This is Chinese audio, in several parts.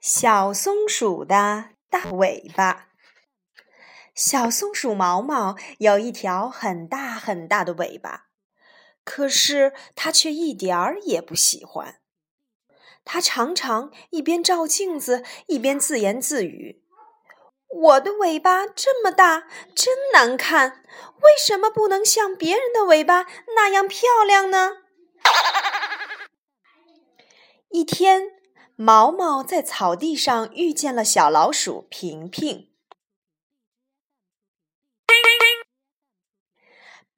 小松鼠的大尾巴。小松鼠毛毛有一条很大很大的尾巴，可是它却一点儿也不喜欢。它常常一边照镜子，一边自言自语：“我的尾巴这么大，真难看，为什么不能像别人的尾巴那样漂亮呢？”一天。毛毛在草地上遇见了小老鼠平平。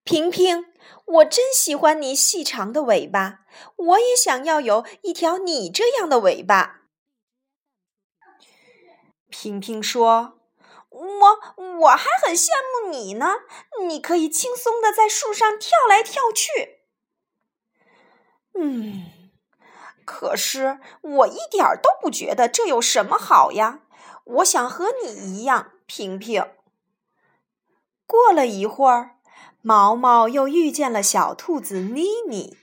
平平，我真喜欢你细长的尾巴，我也想要有一条你这样的尾巴。平平说：“我我还很羡慕你呢，你可以轻松的在树上跳来跳去。”嗯。可是我一点都不觉得这有什么好呀！我想和你一样，平平。过了一会儿，毛毛又遇见了小兔子妮妮。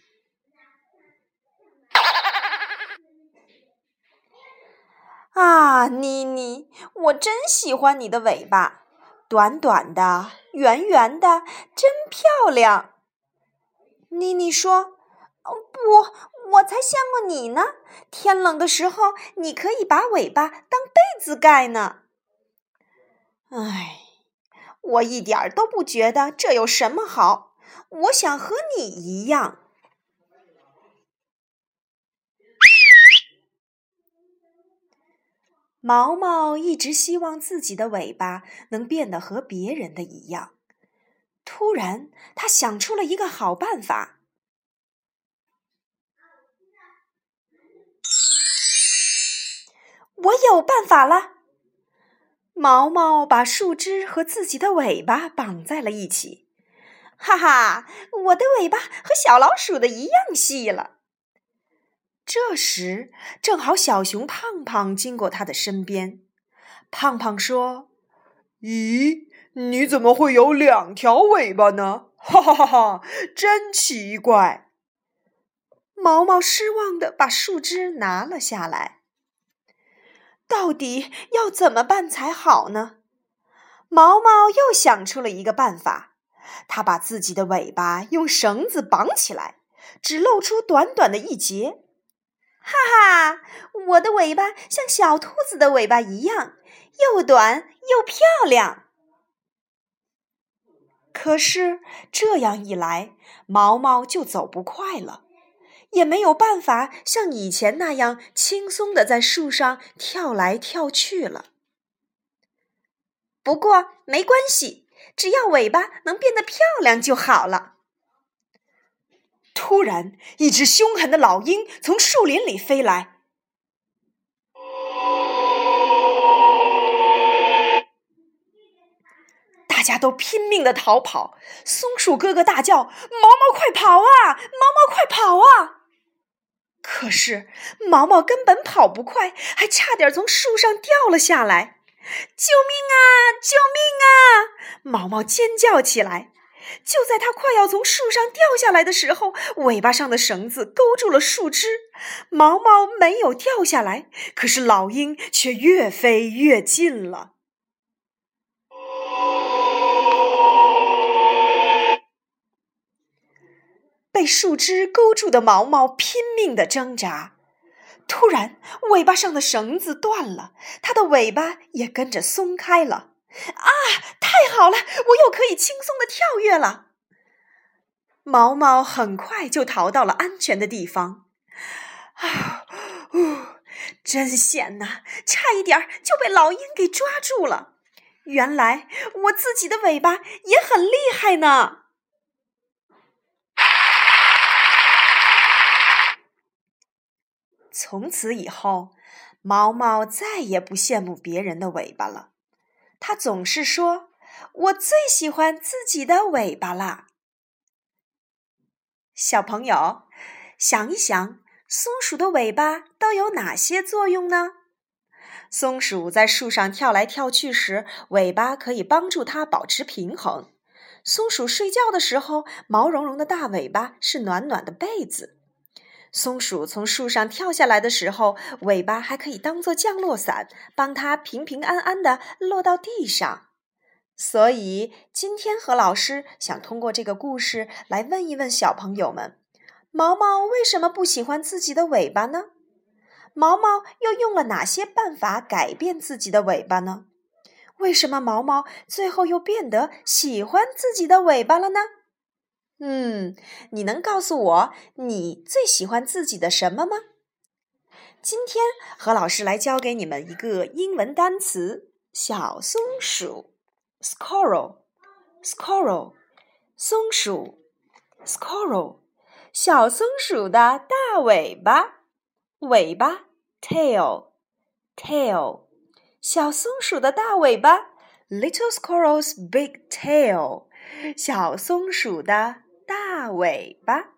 啊，妮妮，我真喜欢你的尾巴，短短的，圆圆的，真漂亮。妮妮说。不，我才羡慕你呢！天冷的时候，你可以把尾巴当被子盖呢。唉，我一点儿都不觉得这有什么好。我想和你一样。毛毛一直希望自己的尾巴能变得和别人的一样。突然，他想出了一个好办法。我有办法了！毛毛把树枝和自己的尾巴绑在了一起，哈哈，我的尾巴和小老鼠的一样细了。这时，正好小熊胖胖经过他的身边。胖胖说：“咦，你怎么会有两条尾巴呢？哈哈哈哈，真奇怪！”毛毛失望的把树枝拿了下来。到底要怎么办才好呢？毛毛又想出了一个办法，他把自己的尾巴用绳子绑起来，只露出短短的一截。哈哈，我的尾巴像小兔子的尾巴一样，又短又漂亮。可是这样一来，毛毛就走不快了。也没有办法像以前那样轻松的在树上跳来跳去了。不过没关系，只要尾巴能变得漂亮就好了。突然，一只凶狠的老鹰从树林里飞来，大家都拼命的逃跑。松鼠哥哥大叫：“毛毛，快跑啊！毛毛，快跑啊！”可是毛毛根本跑不快，还差点从树上掉了下来！救命啊！救命啊！毛毛尖叫起来。就在他快要从树上掉下来的时候，尾巴上的绳子勾住了树枝，毛毛没有掉下来，可是老鹰却越飞越近了。树枝勾住的毛毛拼命的挣扎，突然尾巴上的绳子断了，它的尾巴也跟着松开了。啊，太好了，我又可以轻松的跳跃了。毛毛很快就逃到了安全的地方。啊，呜，真险呐，差一点就被老鹰给抓住了。原来我自己的尾巴也很厉害呢。从此以后，毛毛再也不羡慕别人的尾巴了。他总是说：“我最喜欢自己的尾巴啦。”小朋友，想一想，松鼠的尾巴都有哪些作用呢？松鼠在树上跳来跳去时，尾巴可以帮助它保持平衡。松鼠睡觉的时候，毛茸茸的大尾巴是暖暖的被子。松鼠从树上跳下来的时候，尾巴还可以当做降落伞，帮它平平安安的落到地上。所以，今天何老师想通过这个故事来问一问小朋友们：毛毛为什么不喜欢自己的尾巴呢？毛毛又用了哪些办法改变自己的尾巴呢？为什么毛毛最后又变得喜欢自己的尾巴了呢？嗯，你能告诉我你最喜欢自己的什么吗？今天何老师来教给你们一个英文单词：小松鼠 （squirrel），squirrel，松鼠，squirrel，小松鼠的大尾巴，尾巴，tail，tail，小松鼠的大尾巴，little squirrel's big tail，小松鼠的。大尾巴。